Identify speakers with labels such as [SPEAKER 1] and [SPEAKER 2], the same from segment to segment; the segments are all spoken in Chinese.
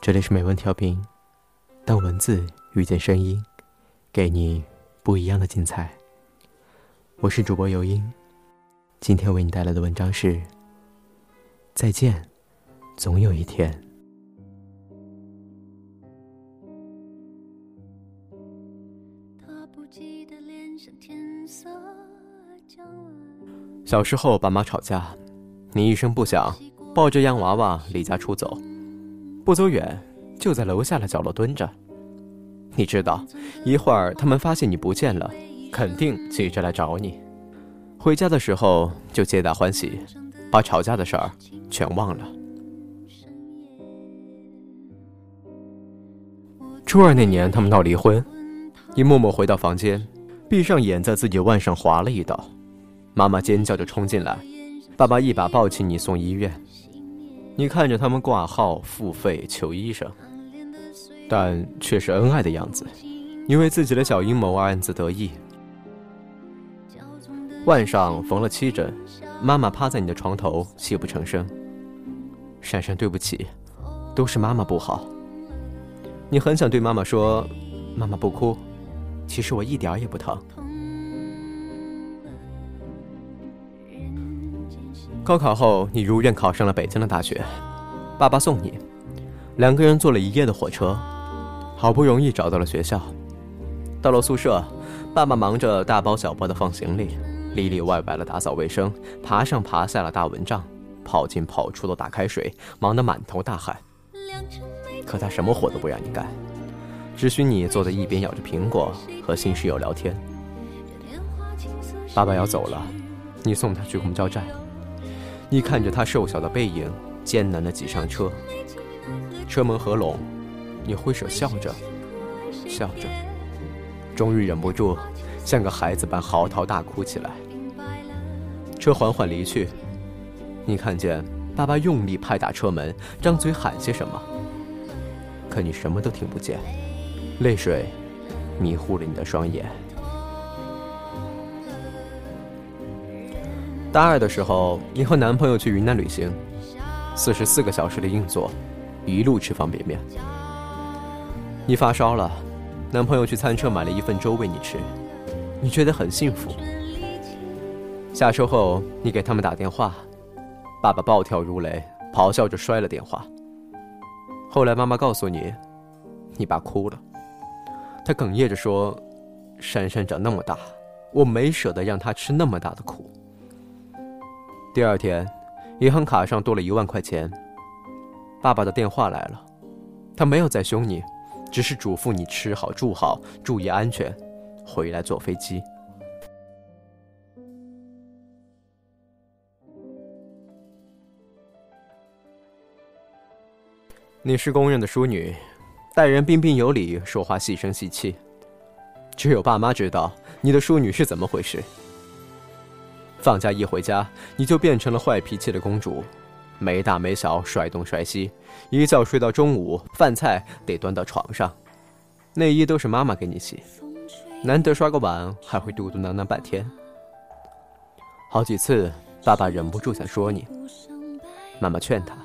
[SPEAKER 1] 这里是美文调频，当文字遇见声音，给你不一样的精彩。我是主播尤音，今天为你带来的文章是：再见，总有一天。小时候，爸妈吵架，你一声不响，抱着洋娃娃离家出走。不走远，就在楼下的角落蹲着。你知道，一会儿他们发现你不见了，肯定急着来找你。回家的时候就皆大欢喜，把吵架的事儿全忘了。初二那年，他们闹离婚，你默默回到房间，闭上眼，在自己腕上划了一刀。妈妈尖叫着冲进来，爸爸一把抱起你送医院。你看着他们挂号、付费、求医生，但却是恩爱的样子。你为自己的小阴谋而暗自得意。腕上缝了七针，妈妈趴在你的床头泣不成声。珊珊，对不起，都是妈妈不好。你很想对妈妈说：“妈妈不哭，其实我一点也不疼。”高考后，你如愿考上了北京的大学，爸爸送你，两个人坐了一夜的火车，好不容易找到了学校。到了宿舍，爸爸忙着大包小包的放行李，里里外外的打扫卫生，爬上爬下了大蚊帐，跑进跑出的打开水，忙得满头大汗。可他什么活都不让你干，只许你坐在一边咬着苹果和新室友聊天。爸爸要走了，你送他去公交站。你看着他瘦小的背影，艰难地挤上车，车门合拢，你挥手笑着，笑着，终于忍不住，像个孩子般嚎啕大哭起来。车缓缓离去，你看见爸爸用力拍打车门，张嘴喊些什么，可你什么都听不见，泪水迷糊了你的双眼。大二的时候，你和男朋友去云南旅行，四十四个小时的硬座，一路吃方便面。你发烧了，男朋友去餐车买了一份粥喂你吃，你觉得很幸福。下车后，你给他们打电话，爸爸暴跳如雷，咆哮着摔了电话。后来妈妈告诉你，你爸哭了，他哽咽着说：“珊珊长那么大，我没舍得让她吃那么大的苦。”第二天，银行卡上多了一万块钱。爸爸的电话来了，他没有再凶你，只是嘱咐你吃好住好，注意安全，回来坐飞机。你是公认的淑女，待人彬彬有礼，说话细声细气。只有爸妈知道你的淑女是怎么回事。放假一回家，你就变成了坏脾气的公主，没大没小，甩东甩西，一觉睡到中午，饭菜得端到床上，内衣都是妈妈给你洗，难得刷个碗还会嘟嘟囔囔半天。好几次，爸爸忍不住想说你，妈妈劝他，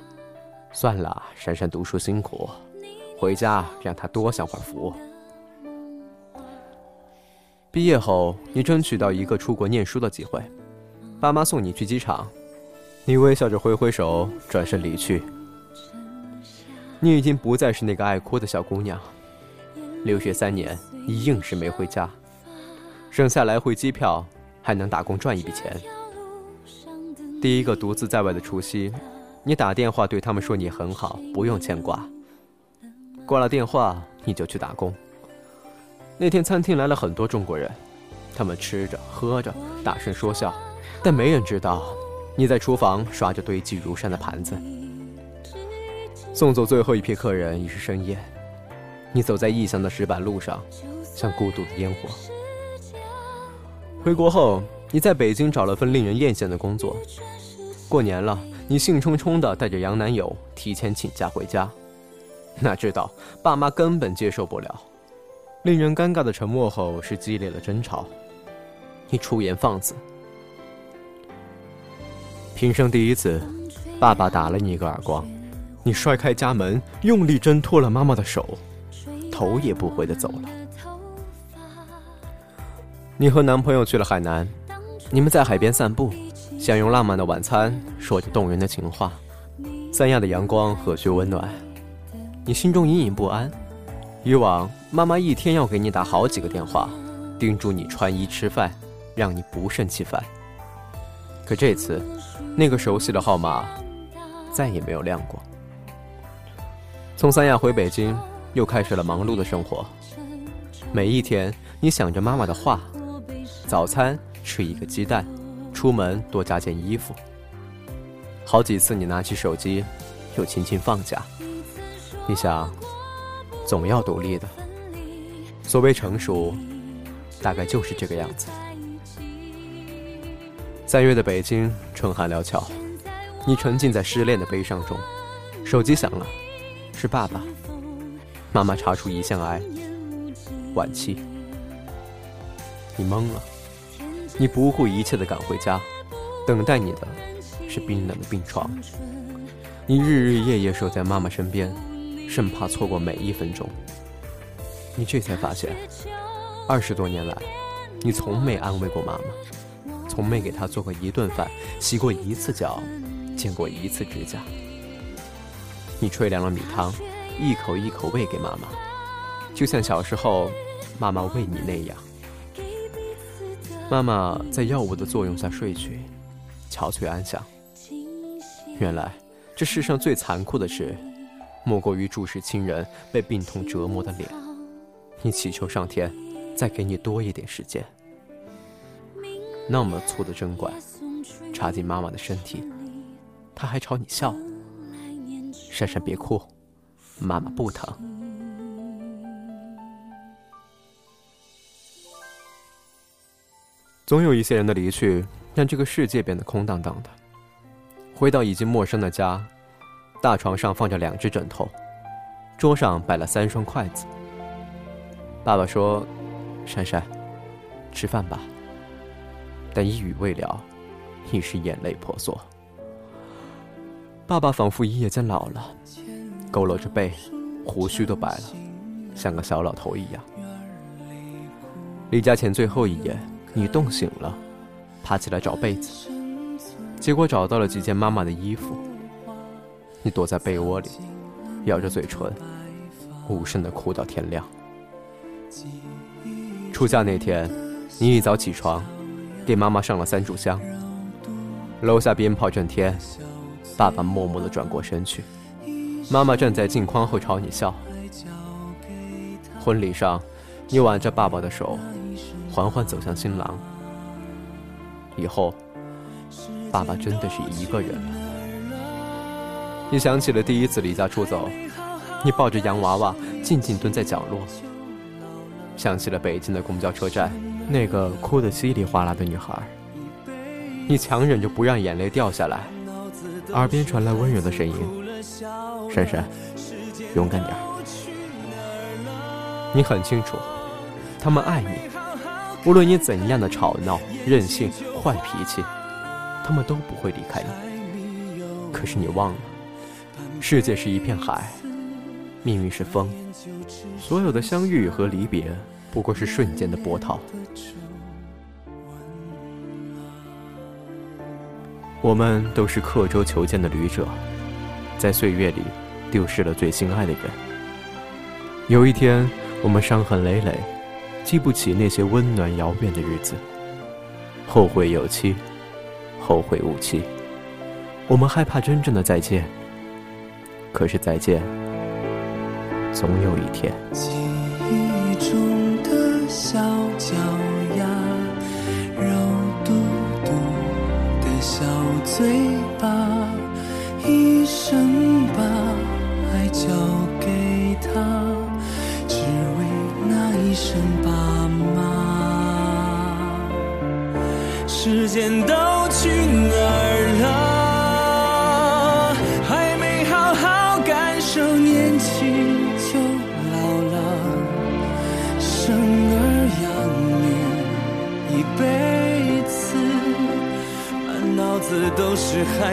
[SPEAKER 1] 算了，珊珊读书辛苦，回家让她多享会福。毕业后，你争取到一个出国念书的机会。爸妈送你去机场，你微笑着挥挥手，转身离去。你已经不再是那个爱哭的小姑娘。留学三年，你硬是没回家，省下来回机票，还能打工赚一笔钱。第一个独自在外的除夕，你打电话对他们说你很好，不用牵挂。挂了电话，你就去打工。那天餐厅来了很多中国人，他们吃着喝着，大声说笑。但没人知道，你在厨房刷着堆积如山的盘子。送走最后一批客人已是深夜，你走在异乡的石板路上，像孤独的烟火。回国后，你在北京找了份令人艳羡的工作。过年了，你兴冲冲地带着洋男友提前请假回家，哪知道爸妈根本接受不了。令人尴尬的沉默后是激烈的争吵，你出言放肆。平生第一次，爸爸打了你一个耳光，你摔开家门，用力挣脱了妈妈的手，头也不回的走了。你和男朋友去了海南，你们在海边散步，享用浪漫的晚餐，说着动人的情话。三亚的阳光和煦温暖，你心中隐隐不安。以往妈妈一天要给你打好几个电话，叮嘱你穿衣吃饭，让你不胜其烦。可这次，那个熟悉的号码再也没有亮过。从三亚回北京，又开始了忙碌的生活。每一天，你想着妈妈的话：早餐吃一个鸡蛋，出门多加件衣服。好几次，你拿起手机，又轻轻放下。你想，总要独立的。所谓成熟，大概就是这个样子。三月的北京，春寒料峭，你沉浸在失恋的悲伤中。手机响了。是爸爸，妈妈查出胰腺癌，晚期。你懵了，你不顾一切的赶回家，等待你的是冰冷的病床。你日日夜夜守在妈妈身边，生怕错过每一分钟。你这才发现，二十多年来，你从没安慰过妈妈，从没给他做过一顿饭，洗过一次脚，剪过一次指甲。你吹凉了米汤，一口一口喂给妈妈，就像小时候妈妈喂你那样。妈妈在药物的作用下睡去，憔悴安详。原来这世上最残酷的事，莫过于注视亲人被病痛折磨的脸。你祈求上天再给你多一点时间。那么粗的针管插进妈妈的身体，她还朝你笑。珊珊，别哭，妈妈不疼。总有一些人的离去，让这个世界变得空荡荡的。回到已经陌生的家，大床上放着两只枕头，桌上摆了三双筷子。爸爸说：“珊珊，吃饭吧。”但一语未了，已是眼泪婆娑。爸爸仿佛一夜间老了，佝偻着背，胡须都白了，像个小老头一样。离家前最后一夜，你冻醒了，爬起来找被子，结果找到了几件妈妈的衣服。你躲在被窝里，咬着嘴唇，无声的哭到天亮。出嫁那天，你一早起床，给妈妈上了三炷香，楼下鞭炮震天。爸爸默默地转过身去，妈妈站在镜框后朝你笑。婚礼上，你挽着爸爸的手，缓缓走向新郎。以后，爸爸真的是一个人了。你想起了第一次离家出走，你抱着洋娃娃静静蹲在角落。想起了北京的公交车站，那个哭得稀里哗啦的女孩，你强忍着不让眼泪掉下来。耳边传来温柔的声音：“珊珊，勇敢点你很清楚，他们爱你，无论你怎样的吵闹、任性、坏脾气，他们都不会离开你。可是你忘了，世界是一片海，命运是风，所有的相遇和离别，不过是瞬间的波涛。”我们都是刻舟求剑的旅者，在岁月里丢失了最心爱的人。有一天，我们伤痕累累，记不起那些温暖遥远的日子，后会有期，后会无期。我们害怕真正的再见，可是再见，总有一天。
[SPEAKER 2] 小脚丫。肉嘟嘟的小嘴巴，一生把爱交给他，只为那一声爸妈。时间都去哪儿